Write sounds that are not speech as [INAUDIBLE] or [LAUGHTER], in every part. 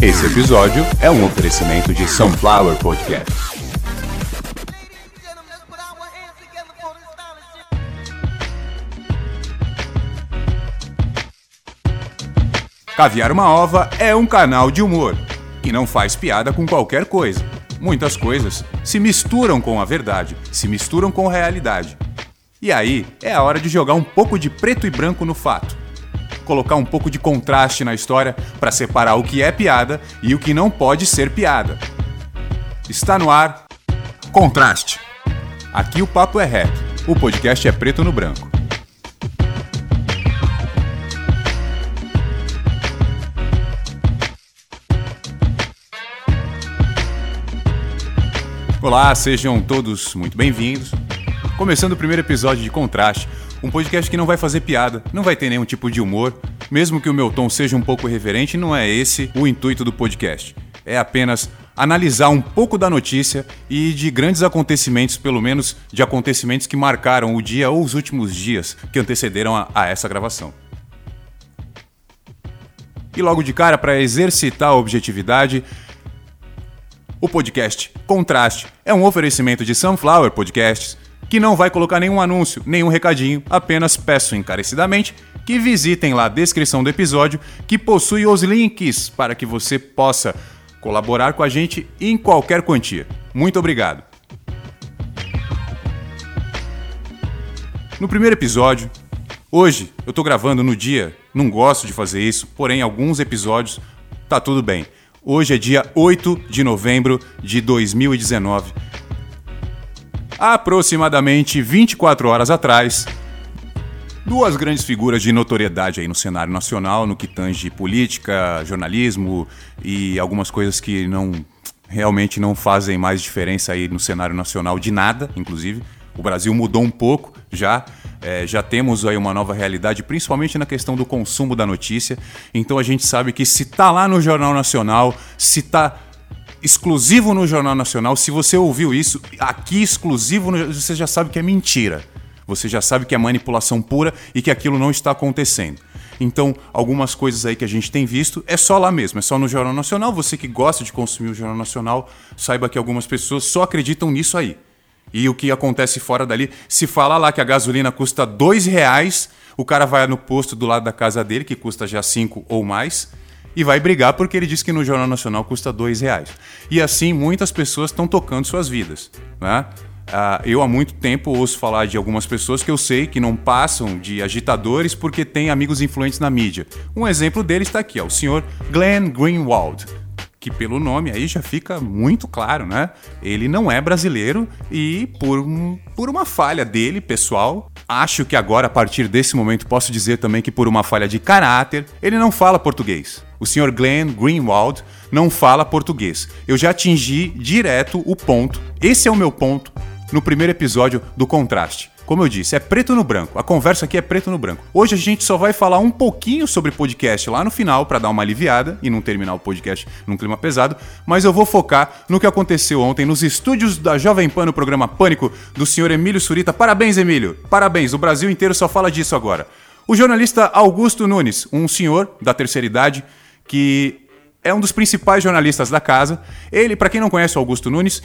Esse episódio é um oferecimento de Sunflower Podcast. Caviar uma Ova é um canal de humor que não faz piada com qualquer coisa. Muitas coisas se misturam com a verdade, se misturam com a realidade. E aí é a hora de jogar um pouco de preto e branco no fato. Colocar um pouco de contraste na história para separar o que é piada e o que não pode ser piada. Está no ar Contraste. Aqui o papo é reto, o podcast é preto no branco. Olá, sejam todos muito bem-vindos. Começando o primeiro episódio de Contraste, um podcast que não vai fazer piada, não vai ter nenhum tipo de humor, mesmo que o meu tom seja um pouco irreverente, não é esse o intuito do podcast. É apenas analisar um pouco da notícia e de grandes acontecimentos, pelo menos de acontecimentos que marcaram o dia ou os últimos dias que antecederam a, a essa gravação. E logo de cara, para exercitar a objetividade, o podcast Contraste é um oferecimento de Sunflower Podcasts que não vai colocar nenhum anúncio, nenhum recadinho, apenas peço encarecidamente que visitem lá a descrição do episódio que possui os links para que você possa colaborar com a gente em qualquer quantia. Muito obrigado. No primeiro episódio, hoje eu tô gravando no dia, não gosto de fazer isso, porém alguns episódios tá tudo bem. Hoje é dia 8 de novembro de 2019. Aproximadamente 24 horas atrás, duas grandes figuras de notoriedade aí no cenário nacional, no que tange política, jornalismo e algumas coisas que não realmente não fazem mais diferença aí no cenário nacional de nada, inclusive. O Brasil mudou um pouco já, é, já temos aí uma nova realidade, principalmente na questão do consumo da notícia. Então a gente sabe que se tá lá no Jornal Nacional, se tá exclusivo no Jornal Nacional, se você ouviu isso aqui exclusivo, você já sabe que é mentira. Você já sabe que é manipulação pura e que aquilo não está acontecendo. Então, algumas coisas aí que a gente tem visto é só lá mesmo, é só no Jornal Nacional. Você que gosta de consumir o Jornal Nacional, saiba que algumas pessoas só acreditam nisso aí. E o que acontece fora dali, se fala lá que a gasolina custa dois reais, o cara vai no posto do lado da casa dele, que custa já cinco ou mais, e vai brigar porque ele diz que no Jornal Nacional custa dois reais. E assim muitas pessoas estão tocando suas vidas. Né? Uh, eu há muito tempo ouço falar de algumas pessoas que eu sei que não passam de agitadores porque têm amigos influentes na mídia. Um exemplo dele está aqui, ó, o senhor Glenn Greenwald que pelo nome aí já fica muito claro, né? Ele não é brasileiro e por, um, por uma falha dele, pessoal, acho que agora, a partir desse momento, posso dizer também que por uma falha de caráter, ele não fala português. O Sr. Glenn Greenwald não fala português. Eu já atingi direto o ponto. Esse é o meu ponto no primeiro episódio do Contraste. Como eu disse, é preto no branco. A conversa aqui é preto no branco. Hoje a gente só vai falar um pouquinho sobre podcast lá no final para dar uma aliviada e não terminar o podcast num clima pesado, mas eu vou focar no que aconteceu ontem nos estúdios da Jovem Pan no programa Pânico do senhor Emílio Surita. Parabéns, Emílio. Parabéns. O Brasil inteiro só fala disso agora. O jornalista Augusto Nunes, um senhor da terceira idade que é um dos principais jornalistas da casa. Ele, para quem não conhece o Augusto Nunes,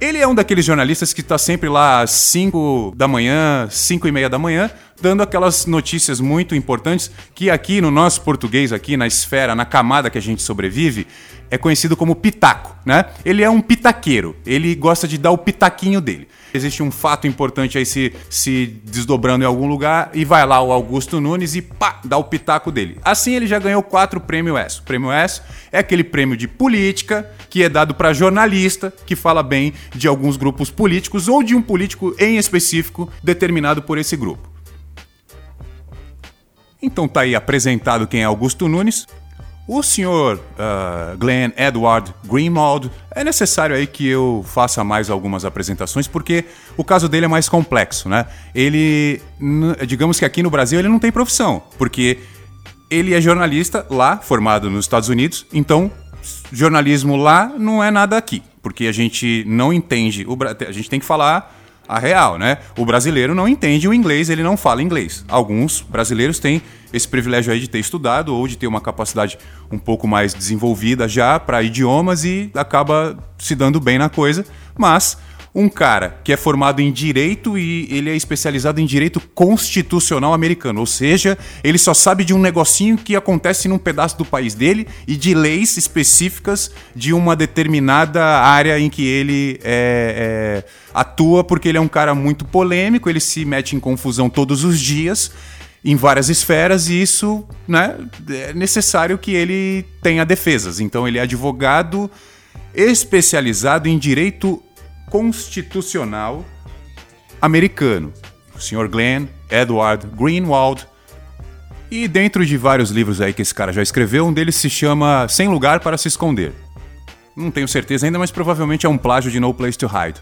ele é um daqueles jornalistas que está sempre lá às 5 da manhã, 5 e meia da manhã, dando aquelas notícias muito importantes que aqui no nosso português, aqui na esfera, na camada que a gente sobrevive, é conhecido como pitaco, né? Ele é um pitaqueiro, ele gosta de dar o pitaquinho dele. Existe um fato importante aí se, se desdobrando em algum lugar e vai lá o Augusto Nunes e pá, dá o pitaco dele. Assim ele já ganhou quatro prêmios S. O prêmio S é aquele prêmio de política que é dado para jornalista que fala bem de alguns grupos políticos ou de um político em específico determinado por esse grupo. Então tá aí apresentado quem é Augusto Nunes. O senhor uh, Glenn Edward Greenwald, é necessário aí que eu faça mais algumas apresentações, porque o caso dele é mais complexo, né? Ele, digamos que aqui no Brasil ele não tem profissão, porque ele é jornalista lá, formado nos Estados Unidos, então jornalismo lá não é nada aqui, porque a gente não entende, a gente tem que falar a real, né? O brasileiro não entende o inglês, ele não fala inglês. Alguns brasileiros têm esse privilégio aí de ter estudado ou de ter uma capacidade um pouco mais desenvolvida já para idiomas e acaba se dando bem na coisa, mas um cara que é formado em direito e ele é especializado em direito constitucional americano, ou seja, ele só sabe de um negocinho que acontece num pedaço do país dele e de leis específicas de uma determinada área em que ele é, é, atua, porque ele é um cara muito polêmico, ele se mete em confusão todos os dias em várias esferas e isso né, é necessário que ele tenha defesas. Então ele é advogado especializado em direito constitucional americano, o Sr. Glenn Edward Greenwald. E dentro de vários livros aí que esse cara já escreveu, um deles se chama Sem Lugar para Se Esconder. Não tenho certeza ainda, mas provavelmente é um plágio de No Place to Hide.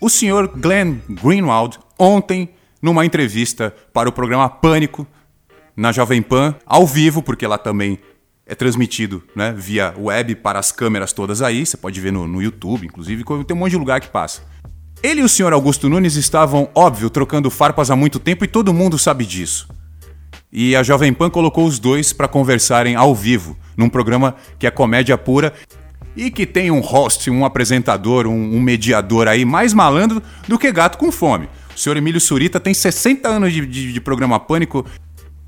O Sr. Glenn Greenwald, ontem, numa entrevista para o programa Pânico, na Jovem Pan, ao vivo, porque lá também é transmitido né, via web para as câmeras todas aí, você pode ver no, no YouTube, inclusive, tem um monte de lugar que passa. Ele e o senhor Augusto Nunes estavam, óbvio, trocando farpas há muito tempo e todo mundo sabe disso. E a Jovem Pan colocou os dois para conversarem ao vivo, num programa que é comédia pura e que tem um host, um apresentador, um, um mediador aí mais malandro do que gato com fome. O senhor Emílio Surita tem 60 anos de, de, de programa Pânico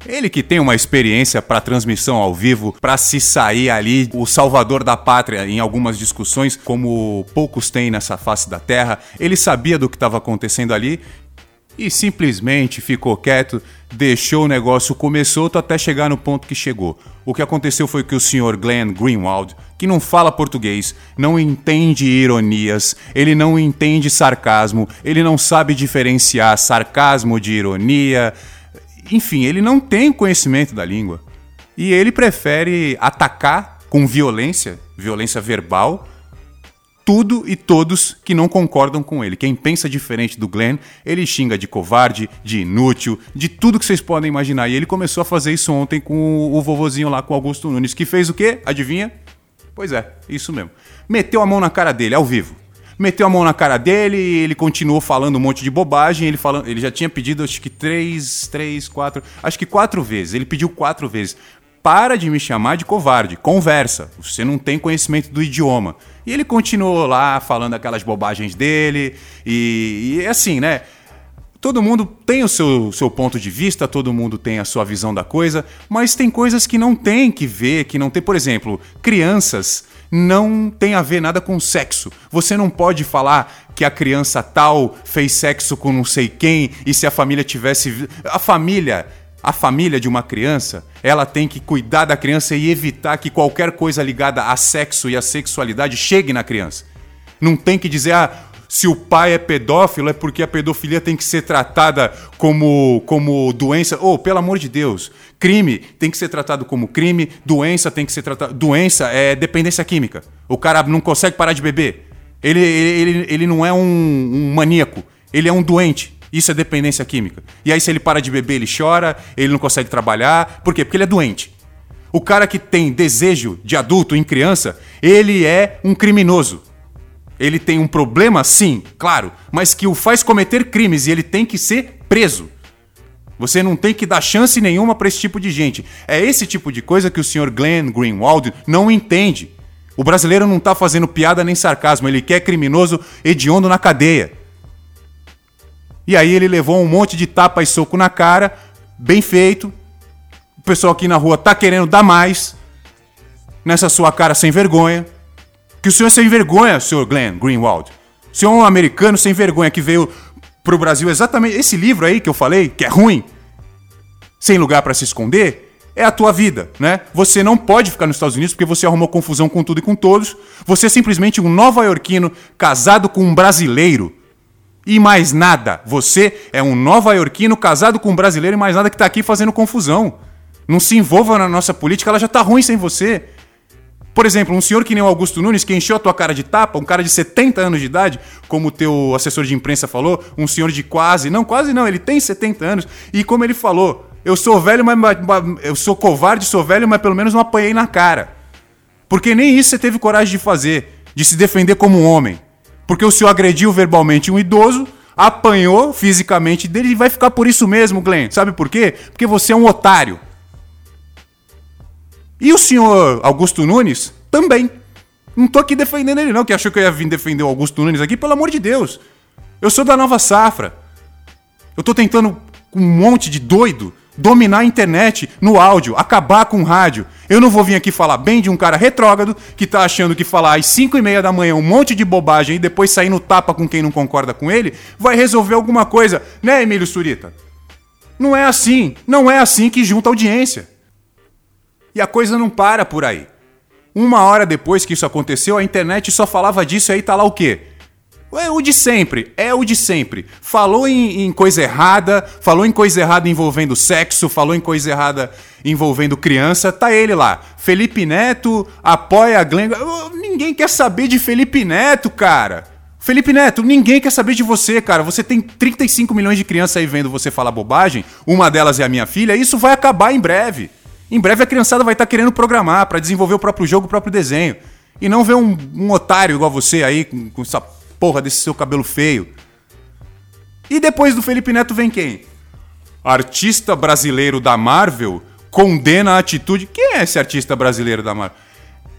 ele que tem uma experiência para transmissão ao vivo, para se sair ali o salvador da pátria em algumas discussões, como poucos têm nessa face da terra, ele sabia do que estava acontecendo ali e simplesmente ficou quieto, deixou o negócio começou até chegar no ponto que chegou. O que aconteceu foi que o senhor Glenn Greenwald, que não fala português, não entende ironias, ele não entende sarcasmo, ele não sabe diferenciar sarcasmo de ironia, enfim, ele não tem conhecimento da língua. E ele prefere atacar com violência, violência verbal, tudo e todos que não concordam com ele. Quem pensa diferente do Glenn, ele xinga de covarde, de inútil, de tudo que vocês podem imaginar. E ele começou a fazer isso ontem com o vovozinho lá, com Augusto Nunes, que fez o quê? Adivinha? Pois é, isso mesmo. Meteu a mão na cara dele, ao vivo meteu a mão na cara dele ele continuou falando um monte de bobagem. Ele, falando, ele já tinha pedido, acho que três, três, quatro, acho que quatro vezes. Ele pediu quatro vezes. Para de me chamar de covarde, conversa. Você não tem conhecimento do idioma. E ele continuou lá falando aquelas bobagens dele. E, e assim, né? Todo mundo tem o seu, seu ponto de vista, todo mundo tem a sua visão da coisa, mas tem coisas que não tem que ver, que não tem. Por exemplo, crianças não tem a ver nada com sexo. Você não pode falar que a criança tal fez sexo com não sei quem e se a família tivesse. A família. A família de uma criança, ela tem que cuidar da criança e evitar que qualquer coisa ligada a sexo e a sexualidade chegue na criança. Não tem que dizer, ah, se o pai é pedófilo é porque a pedofilia tem que ser tratada como, como doença. Oh, pelo amor de Deus. Crime tem que ser tratado como crime, doença tem que ser tratada. Doença é dependência química. O cara não consegue parar de beber. Ele, ele, ele, ele não é um, um maníaco, ele é um doente. Isso é dependência química. E aí, se ele para de beber, ele chora, ele não consegue trabalhar. Por quê? Porque ele é doente. O cara que tem desejo de adulto em criança, ele é um criminoso. Ele tem um problema, sim, claro, mas que o faz cometer crimes e ele tem que ser preso. Você não tem que dar chance nenhuma para esse tipo de gente. É esse tipo de coisa que o Sr. Glenn Greenwald não entende. O brasileiro não está fazendo piada nem sarcasmo, ele quer criminoso hediondo na cadeia. E aí ele levou um monte de tapa e soco na cara, bem feito. O pessoal aqui na rua tá querendo dar mais nessa sua cara sem vergonha. Que o senhor é sem vergonha, senhor Glenn Greenwald. O senhor é um americano sem vergonha que veio pro Brasil exatamente. Esse livro aí que eu falei, que é ruim, sem lugar para se esconder, é a tua vida, né? Você não pode ficar nos Estados Unidos porque você arrumou confusão com tudo e com todos. Você é simplesmente um nova-iorquino casado com um brasileiro. E mais nada. Você é um nova-iorquino casado com um brasileiro e mais nada que tá aqui fazendo confusão. Não se envolva na nossa política, ela já tá ruim sem você. Por exemplo, um senhor que nem o Augusto Nunes, que encheu a tua cara de tapa, um cara de 70 anos de idade, como o teu assessor de imprensa falou, um senhor de quase, não, quase não, ele tem 70 anos, e como ele falou, eu sou velho, mas, eu sou covarde, sou velho, mas pelo menos não apanhei na cara. Porque nem isso você teve coragem de fazer, de se defender como um homem. Porque o senhor agrediu verbalmente um idoso, apanhou fisicamente dele e vai ficar por isso mesmo, Glenn. Sabe por quê? Porque você é um otário. E o senhor Augusto Nunes também. Não tô aqui defendendo ele, não, que achou que eu ia vir defender o Augusto Nunes aqui, pelo amor de Deus. Eu sou da nova safra. Eu tô tentando com um monte de doido dominar a internet no áudio, acabar com o rádio. Eu não vou vir aqui falar bem de um cara retrógrado que tá achando que falar às 5 e meia da manhã um monte de bobagem e depois sair no tapa com quem não concorda com ele vai resolver alguma coisa, né, Emílio Surita? Não é assim, não é assim que junta audiência. E a coisa não para por aí. Uma hora depois que isso aconteceu, a internet só falava disso e aí tá lá o quê? É o de sempre, é o de sempre. Falou em, em, coisa errada, falou em coisa errada envolvendo sexo, falou em coisa errada envolvendo criança, tá ele lá. Felipe Neto apoia a Glenn. Ninguém quer saber de Felipe Neto, cara. Felipe Neto, ninguém quer saber de você, cara. Você tem 35 milhões de crianças aí vendo você falar bobagem, uma delas é a minha filha, isso vai acabar em breve. Em breve a criançada vai estar tá querendo programar para desenvolver o próprio jogo, o próprio desenho. E não ver um, um otário igual você aí, com, com essa porra desse seu cabelo feio. E depois do Felipe Neto vem quem? Artista brasileiro da Marvel condena a atitude. Quem é esse artista brasileiro da Marvel?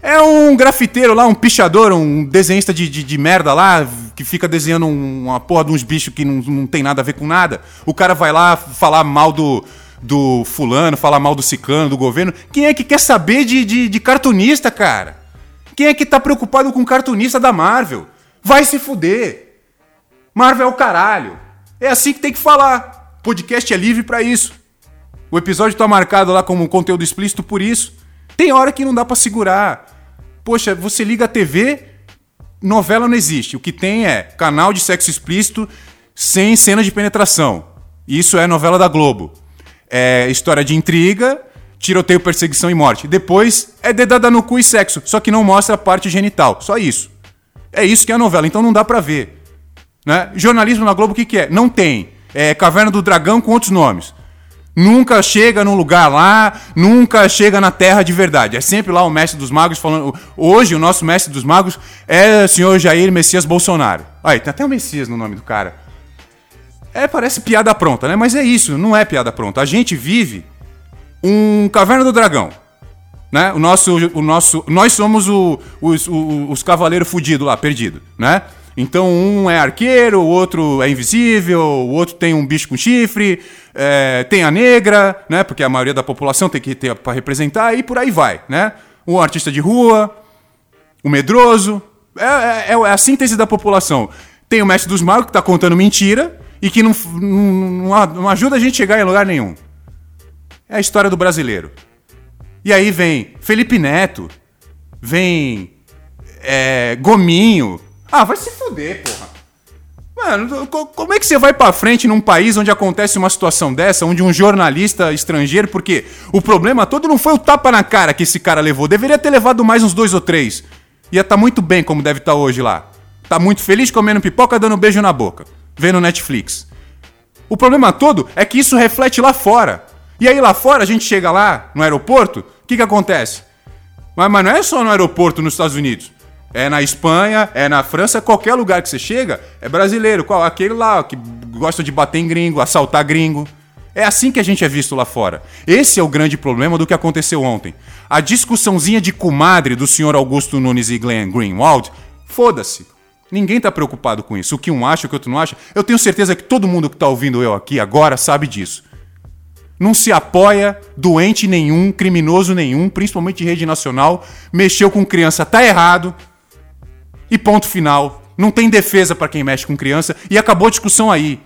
É um grafiteiro lá, um pichador, um desenhista de, de, de merda lá, que fica desenhando uma porra de uns bichos que não, não tem nada a ver com nada. O cara vai lá falar mal do, do fulano, falar mal do ciclano, do governo. Quem é que quer saber de, de, de cartunista, cara? Quem é que tá preocupado com cartunista da Marvel? Vai se fuder. Marvel é o caralho. É assim que tem que falar. Podcast é livre para isso. O episódio tá marcado lá como conteúdo explícito por isso. Tem hora que não dá para segurar. Poxa, você liga a TV, novela não existe. O que tem é canal de sexo explícito sem cena de penetração. Isso é novela da Globo. É história de intriga, tiroteio, perseguição e morte. Depois é dedada no cu e sexo, só que não mostra a parte genital. Só isso. É isso que é a novela, então não dá pra ver. Né? Jornalismo na Globo, o que, que é? Não tem. É Caverna do Dragão com outros nomes. Nunca chega num lugar lá, nunca chega na terra de verdade. É sempre lá o mestre dos magos falando. Hoje, o nosso mestre dos magos é o senhor Jair Messias Bolsonaro. Aí, tem até o Messias no nome do cara. É, parece piada pronta, né? Mas é isso, não é piada pronta. A gente vive um Caverna do Dragão. Né? O nosso, o nosso, nós somos o, os, os, os cavaleiros fudidos lá, perdido, né? Então um é arqueiro, o outro é invisível, o outro tem um bicho com chifre, é, tem a negra, né? Porque a maioria da população tem que ter para representar e por aí vai, né? Um artista de rua, o medroso, é, é, é, a síntese da população. Tem o mestre dos magos que está contando mentira e que não, não, não ajuda a gente a chegar em lugar nenhum. É a história do brasileiro. E aí vem Felipe Neto, vem é, Gominho. Ah, vai se fuder, porra. Mano, como é que você vai para frente num país onde acontece uma situação dessa, onde um jornalista estrangeiro, porque o problema todo não foi o tapa na cara que esse cara levou, deveria ter levado mais uns dois ou três. Ia estar tá muito bem como deve estar tá hoje lá. Tá muito feliz comendo pipoca, dando beijo na boca, vendo Netflix. O problema todo é que isso reflete lá fora. E aí lá fora a gente chega lá no aeroporto, o que, que acontece? Mas, mas não é só no aeroporto nos Estados Unidos. É na Espanha, é na França, qualquer lugar que você chega é brasileiro. Qual? Aquele lá que gosta de bater em gringo, assaltar gringo. É assim que a gente é visto lá fora. Esse é o grande problema do que aconteceu ontem. A discussãozinha de comadre do senhor Augusto Nunes e Glenn Greenwald, foda-se. Ninguém tá preocupado com isso. O que um acha, o que outro não acha. Eu tenho certeza que todo mundo que tá ouvindo eu aqui agora sabe disso não se apoia doente nenhum, criminoso nenhum, principalmente de rede nacional, mexeu com criança, tá errado. E ponto final. Não tem defesa para quem mexe com criança e acabou a discussão aí.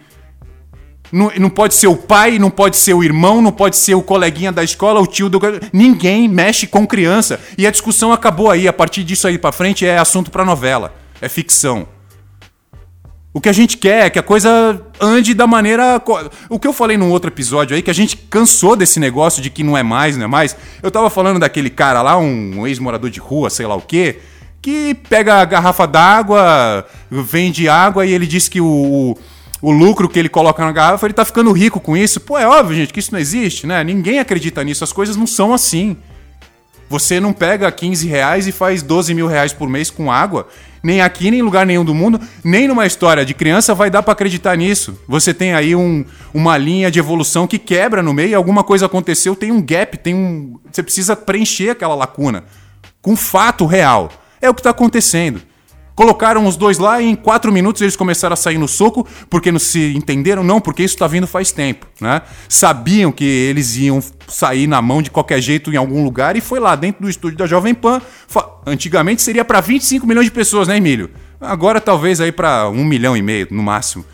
Não, não, pode ser o pai, não pode ser o irmão, não pode ser o coleguinha da escola, o tio do. Ninguém mexe com criança. E a discussão acabou aí. A partir disso aí para frente é assunto para novela. É ficção. O que a gente quer é que a coisa ande da maneira. O que eu falei num outro episódio aí, que a gente cansou desse negócio de que não é mais, não é mais. Eu tava falando daquele cara lá, um ex-morador de rua, sei lá o quê, que pega a garrafa d'água, vende água e ele diz que o, o lucro que ele coloca na garrafa, ele tá ficando rico com isso. Pô, é óbvio, gente, que isso não existe, né? Ninguém acredita nisso, as coisas não são assim. Você não pega 15 reais e faz 12 mil reais por mês com água. Nem aqui, nem em lugar nenhum do mundo, nem numa história de criança vai dar para acreditar nisso. Você tem aí um, uma linha de evolução que quebra no meio, alguma coisa aconteceu, tem um gap, tem um. Você precisa preencher aquela lacuna com fato real. É o que está acontecendo. Colocaram os dois lá e em quatro minutos eles começaram a sair no soco porque não se entenderam, não, porque isso está vindo faz tempo, né? Sabiam que eles iam sair na mão de qualquer jeito em algum lugar e foi lá dentro do estúdio da Jovem Pan. Antigamente seria para 25 milhões de pessoas, né, Emílio? Agora talvez aí para um milhão e meio no máximo.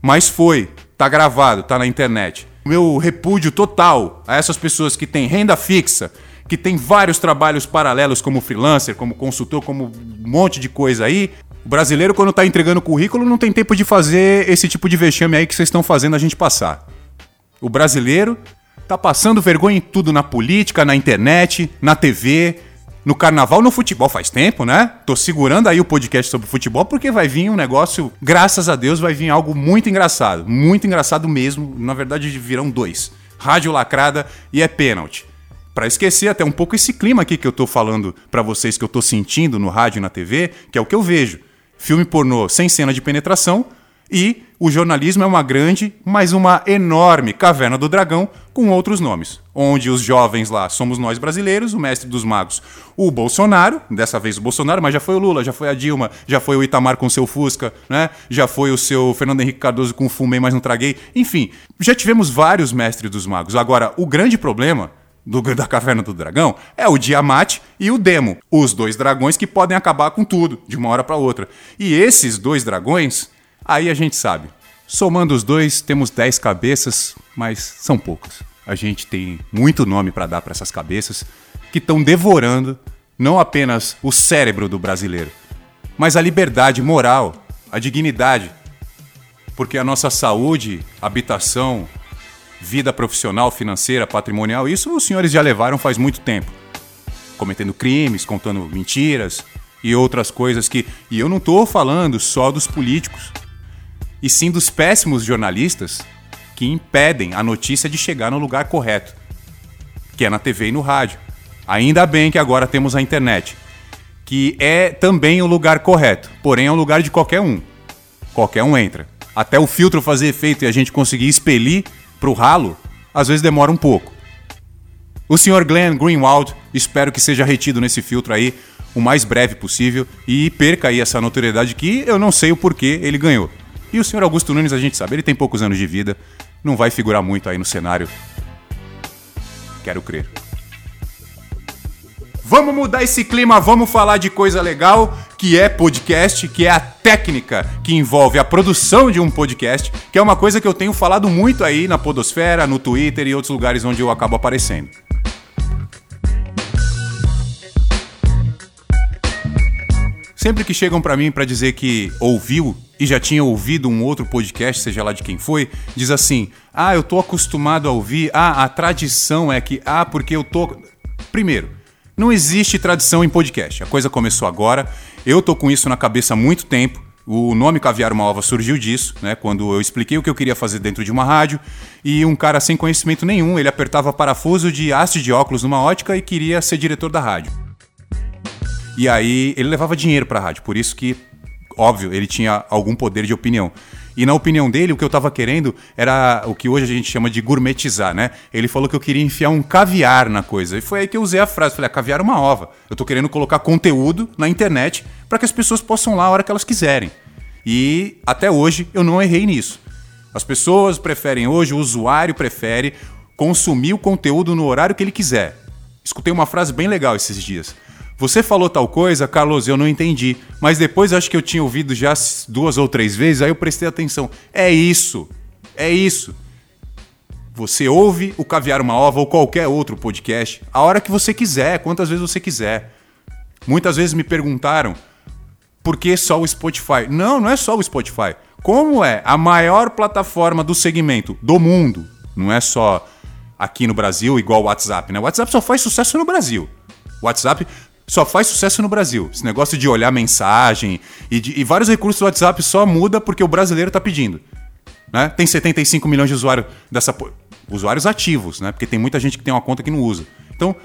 Mas foi, tá gravado, tá na internet. Meu repúdio total a essas pessoas que têm renda fixa, que tem vários trabalhos paralelos como freelancer, como consultor, como um monte de coisa aí. O brasileiro, quando está entregando currículo, não tem tempo de fazer esse tipo de vexame aí que vocês estão fazendo a gente passar. O brasileiro tá passando vergonha em tudo na política, na internet, na TV, no carnaval, no futebol faz tempo, né? Tô segurando aí o podcast sobre futebol porque vai vir um negócio, graças a Deus, vai vir algo muito engraçado. Muito engraçado mesmo. Na verdade, virão dois: Rádio Lacrada e é pênalti para esquecer até um pouco esse clima aqui que eu tô falando para vocês que eu tô sentindo no rádio e na TV, que é o que eu vejo. Filme pornô sem cena de penetração e o jornalismo é uma grande, mas uma enorme caverna do dragão com outros nomes, onde os jovens lá somos nós brasileiros, o mestre dos magos, o Bolsonaro, dessa vez o Bolsonaro, mas já foi o Lula, já foi a Dilma, já foi o Itamar com seu Fusca, né? Já foi o seu Fernando Henrique Cardoso com fumei, mas não traguei. Enfim, já tivemos vários mestres dos magos. Agora, o grande problema do, da Caverna do Dragão é o Diamante e o Demo, os dois dragões que podem acabar com tudo de uma hora para outra. E esses dois dragões, aí a gente sabe. Somando os dois, temos 10 cabeças, mas são poucas. A gente tem muito nome para dar para essas cabeças que estão devorando não apenas o cérebro do brasileiro, mas a liberdade moral, a dignidade. Porque a nossa saúde, habitação, vida profissional, financeira, patrimonial, isso os senhores já levaram faz muito tempo. Cometendo crimes, contando mentiras e outras coisas que. E eu não estou falando só dos políticos, e sim dos péssimos jornalistas que impedem a notícia de chegar no lugar correto, que é na TV e no rádio. Ainda bem que agora temos a internet, que é também o lugar correto, porém é um lugar de qualquer um. Qualquer um entra. Até o filtro fazer efeito e a gente conseguir expelir para o ralo, às vezes demora um pouco. O Sr. Glenn Greenwald, espero que seja retido nesse filtro aí o mais breve possível e perca aí essa notoriedade que eu não sei o porquê ele ganhou. E o Sr. Augusto Nunes, a gente sabe, ele tem poucos anos de vida, não vai figurar muito aí no cenário. Quero crer. Vamos mudar esse clima, vamos falar de coisa legal, que é podcast, que é a técnica que envolve a produção de um podcast, que é uma coisa que eu tenho falado muito aí na Podosfera, no Twitter e outros lugares onde eu acabo aparecendo. Sempre que chegam para mim para dizer que ouviu e já tinha ouvido um outro podcast, seja lá de quem foi, diz assim: "Ah, eu tô acostumado a ouvir. Ah, a tradição é que ah, porque eu tô Primeiro, não existe tradição em podcast. A coisa começou agora. Eu tô com isso na cabeça há muito tempo. O nome Caviar uma Ova surgiu disso, né? Quando eu expliquei o que eu queria fazer dentro de uma rádio e um cara sem conhecimento nenhum, ele apertava parafuso de haste de óculos numa ótica e queria ser diretor da rádio. E aí ele levava dinheiro para a rádio, por isso que, óbvio, ele tinha algum poder de opinião. E na opinião dele, o que eu tava querendo era o que hoje a gente chama de gourmetizar, né? Ele falou que eu queria enfiar um caviar na coisa. E foi aí que eu usei a frase. Falei, ah, caviar é uma ova. Eu tô querendo colocar conteúdo na internet para que as pessoas possam lá a hora que elas quiserem. E até hoje eu não errei nisso. As pessoas preferem hoje, o usuário prefere consumir o conteúdo no horário que ele quiser. Escutei uma frase bem legal esses dias. Você falou tal coisa, Carlos, eu não entendi. Mas depois acho que eu tinha ouvido já duas ou três vezes, aí eu prestei atenção. É isso. É isso. Você ouve o Caviar uma Ova ou qualquer outro podcast a hora que você quiser, quantas vezes você quiser. Muitas vezes me perguntaram por que só o Spotify? Não, não é só o Spotify. Como é a maior plataforma do segmento do mundo, não é só aqui no Brasil igual o WhatsApp, né? O WhatsApp só faz sucesso no Brasil. WhatsApp só faz sucesso no Brasil. Esse negócio de olhar mensagem e, de, e vários recursos do WhatsApp só muda porque o brasileiro está pedindo. Né? Tem 75 milhões de usuários dessa usuários ativos, né? Porque tem muita gente que tem uma conta que não usa. Então,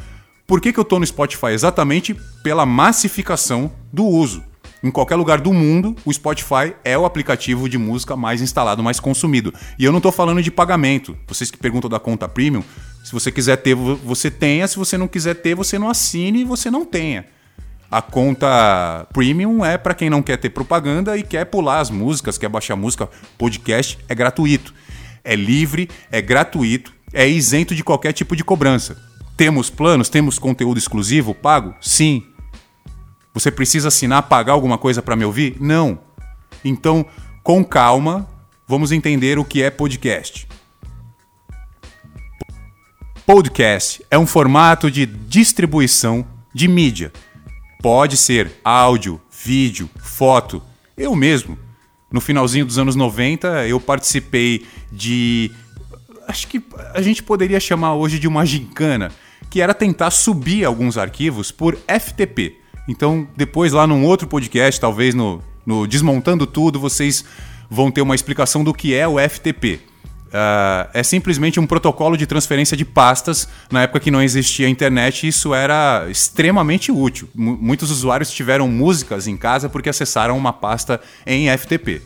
Por que, que eu estou no Spotify? Exatamente pela massificação do uso. Em qualquer lugar do mundo, o Spotify é o aplicativo de música mais instalado, mais consumido. E eu não estou falando de pagamento. Vocês que perguntam da conta premium, se você quiser ter, você tenha. Se você não quiser ter, você não assine e você não tenha. A conta premium é para quem não quer ter propaganda e quer pular as músicas, quer baixar música. Podcast é gratuito. É livre, é gratuito, é isento de qualquer tipo de cobrança. Temos planos, temos conteúdo exclusivo pago? Sim. Você precisa assinar, pagar alguma coisa para me ouvir? Não. Então, com calma, vamos entender o que é podcast. Podcast é um formato de distribuição de mídia. Pode ser áudio, vídeo, foto. Eu mesmo, no finalzinho dos anos 90, eu participei de. Acho que a gente poderia chamar hoje de uma gincana, que era tentar subir alguns arquivos por FTP. Então, depois lá num outro podcast, talvez no, no Desmontando Tudo, vocês vão ter uma explicação do que é o FTP. Uh, ah, é simplesmente um protocolo de transferência de pastas. Na época que não existia internet, isso era extremamente útil. M muitos usuários tiveram músicas em casa porque acessaram uma pasta em FTP.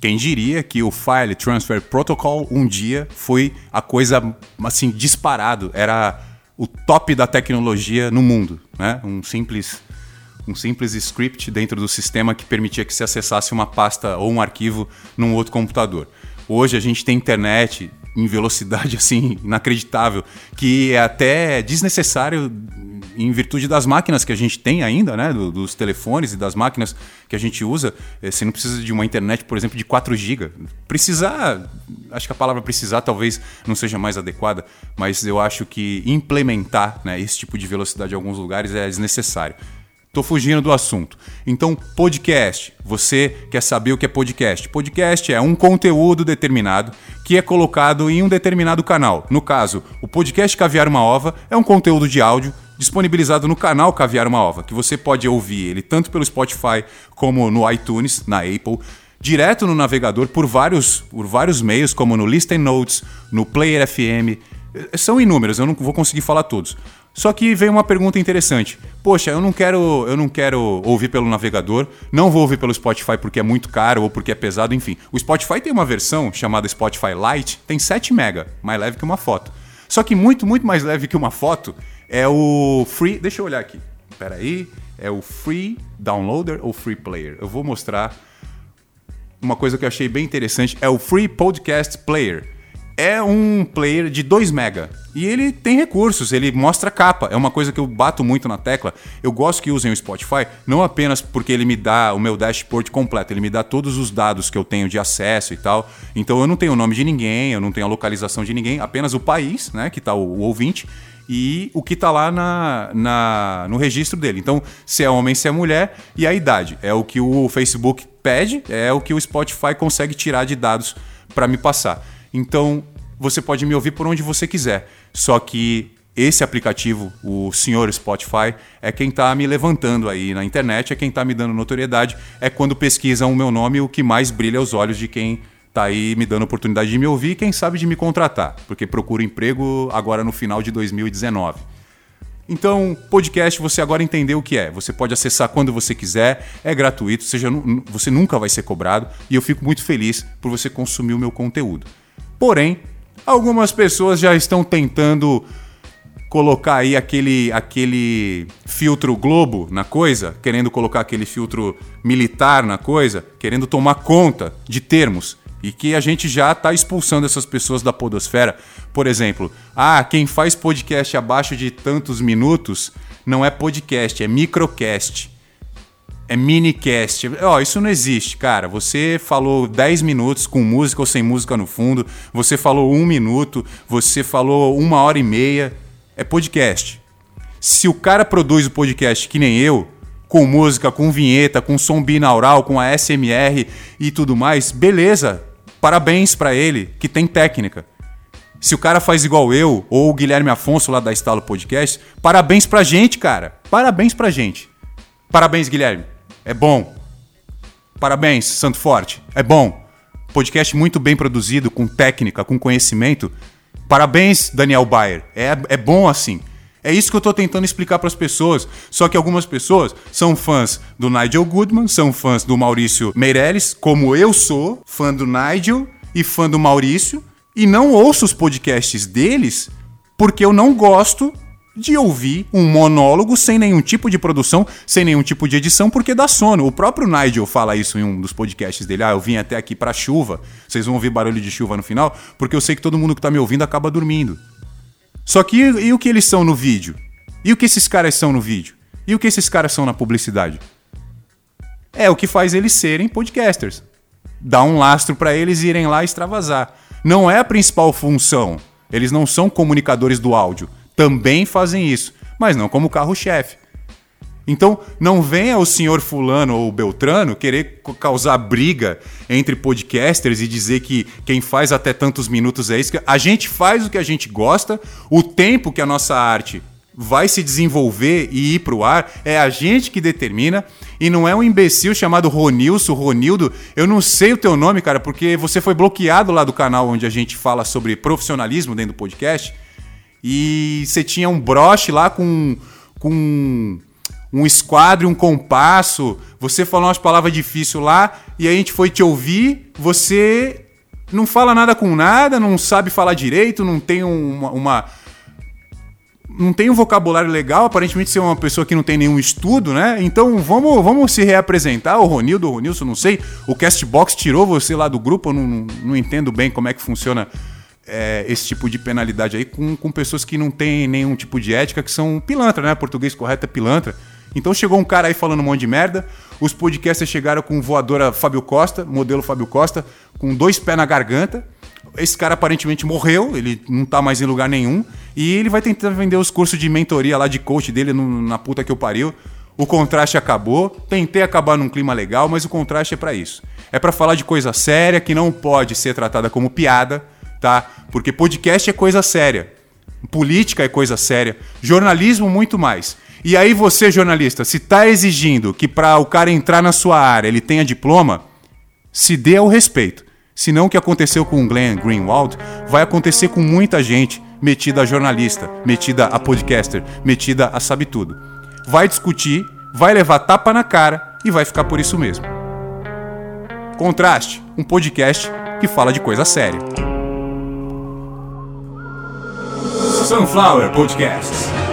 Quem diria que o File Transfer Protocol um dia foi a coisa assim disparado, era o top da tecnologia no mundo, né? Um simples um simples script dentro do sistema que permitia que se acessasse uma pasta ou um arquivo num outro computador. Hoje a gente tem internet em velocidade [LAUGHS] assim inacreditável, que é até desnecessário em virtude das máquinas que a gente tem ainda, né, do, dos telefones e das máquinas que a gente usa. Eh, você não precisa de uma internet, por exemplo, de 4 GB. Precisar, acho que a palavra precisar talvez não seja mais adequada, mas eu acho que implementar né, esse tipo de velocidade em alguns lugares é desnecessário. Tô fugindo do assunto. Então, podcast. Você quer saber o que é podcast? Podcast é um conteúdo determinado que é colocado em um determinado canal. No caso, o podcast Caviar uma Ova é um conteúdo de áudio disponibilizado no canal Caviar uma Ova, que você pode ouvir ele tanto pelo Spotify como no iTunes, na Apple, direto no navegador por vários, por vários meios, como no Listen Notes, no Player FM. São inúmeros, eu não vou conseguir falar todos. Só que veio uma pergunta interessante. Poxa, eu não quero, eu não quero ouvir pelo navegador, não vou ouvir pelo Spotify porque é muito caro ou porque é pesado, enfim. O Spotify tem uma versão chamada Spotify Lite, tem 7 mega, mais leve que uma foto. Só que muito, muito mais leve que uma foto é o Free, deixa eu olhar aqui. Espera aí, é o Free Downloader ou Free Player. Eu vou mostrar uma coisa que eu achei bem interessante, é o Free Podcast Player é um player de 2 mega. E ele tem recursos, ele mostra capa. É uma coisa que eu bato muito na tecla. Eu gosto que usem o Spotify, não apenas porque ele me dá o meu dashboard completo, ele me dá todos os dados que eu tenho de acesso e tal. Então eu não tenho o nome de ninguém, eu não tenho a localização de ninguém, apenas o país, né, que está o, o ouvinte e o que está lá na, na, no registro dele. Então, se é homem, se é mulher e a idade. É o que o Facebook pede, é o que o Spotify consegue tirar de dados para me passar. Então, você pode me ouvir por onde você quiser. Só que esse aplicativo, o senhor Spotify, é quem está me levantando aí na internet, é quem está me dando notoriedade. É quando pesquisam o meu nome o que mais brilha aos olhos de quem está aí me dando oportunidade de me ouvir e quem sabe de me contratar, porque procuro emprego agora no final de 2019. Então, podcast você agora entendeu o que é. Você pode acessar quando você quiser, é gratuito, seja, você nunca vai ser cobrado e eu fico muito feliz por você consumir o meu conteúdo. Porém, algumas pessoas já estão tentando colocar aí aquele, aquele filtro Globo na coisa, querendo colocar aquele filtro militar na coisa, querendo tomar conta de termos. E que a gente já está expulsando essas pessoas da podosfera. Por exemplo, ah, quem faz podcast abaixo de tantos minutos não é podcast, é microcast é minicast. Ó, oh, isso não existe, cara. Você falou 10 minutos com música ou sem música no fundo. Você falou um minuto. Você falou uma hora e meia. É podcast. Se o cara produz o podcast que nem eu, com música, com vinheta, com som binaural, com ASMR e tudo mais, beleza. Parabéns para ele, que tem técnica. Se o cara faz igual eu, ou o Guilherme Afonso lá da Estalo Podcast, parabéns pra gente, cara. Parabéns pra gente. Parabéns, Guilherme. É bom. Parabéns, Santo Forte. É bom. Podcast muito bem produzido, com técnica, com conhecimento. Parabéns, Daniel Bayer. É, é bom assim. É isso que eu tô tentando explicar para as pessoas. Só que algumas pessoas são fãs do Nigel Goodman, são fãs do Maurício Meirelles, como eu sou, fã do Nigel e fã do Maurício, e não ouço os podcasts deles porque eu não gosto de ouvir um monólogo sem nenhum tipo de produção, sem nenhum tipo de edição, porque dá sono. O próprio Nigel fala isso em um dos podcasts dele. Ah, eu vim até aqui pra chuva. Vocês vão ouvir barulho de chuva no final, porque eu sei que todo mundo que tá me ouvindo acaba dormindo. Só que e, o que eles são no vídeo? E o que esses caras são no vídeo? E o que esses caras são na publicidade? É o que faz eles serem podcasters. Dá um lastro para eles irem lá extravasar. Não é a principal função. Eles não são comunicadores do áudio também fazem isso, mas não como carro-chefe. Então, não venha o senhor fulano ou beltrano querer causar briga entre podcasters e dizer que quem faz até tantos minutos é isso. A gente faz o que a gente gosta, o tempo que a nossa arte vai se desenvolver e ir para o ar é a gente que determina e não é um imbecil chamado Ronilson, Ronildo. Eu não sei o teu nome, cara, porque você foi bloqueado lá do canal onde a gente fala sobre profissionalismo dentro do podcast e você tinha um broche lá com, com um esquadro, um compasso. Você falou umas palavras difíceis lá e a gente foi te ouvir. Você não fala nada com nada, não sabe falar direito, não tem uma, uma não tem um vocabulário legal, aparentemente você é uma pessoa que não tem nenhum estudo, né? Então vamos, vamos se reapresentar. O Ronildo, o Ronilson, não sei. O Castbox tirou você lá do grupo, eu não, não, não entendo bem como é que funciona é, esse tipo de penalidade aí com, com pessoas que não têm nenhum tipo de ética, que são pilantra, né? Português correto é pilantra. Então chegou um cara aí falando um monte de merda. Os podcasters chegaram com voadora Fábio Costa, modelo Fábio Costa, com dois pés na garganta. Esse cara aparentemente morreu, ele não tá mais em lugar nenhum. E ele vai tentar vender os cursos de mentoria lá de coach dele no, na puta que eu pariu. O contraste acabou. Tentei acabar num clima legal, mas o contraste é para isso. É para falar de coisa séria que não pode ser tratada como piada tá? Porque podcast é coisa séria, política é coisa séria, jornalismo muito mais. E aí você, jornalista, se tá exigindo que para o cara entrar na sua área ele tenha diploma, se dê ao respeito. Senão o que aconteceu com o Glenn Greenwald vai acontecer com muita gente metida a jornalista, metida a podcaster, metida a sabe tudo. Vai discutir, vai levar tapa na cara e vai ficar por isso mesmo. Contraste, um podcast que fala de coisa séria. Sunflower Podcasts.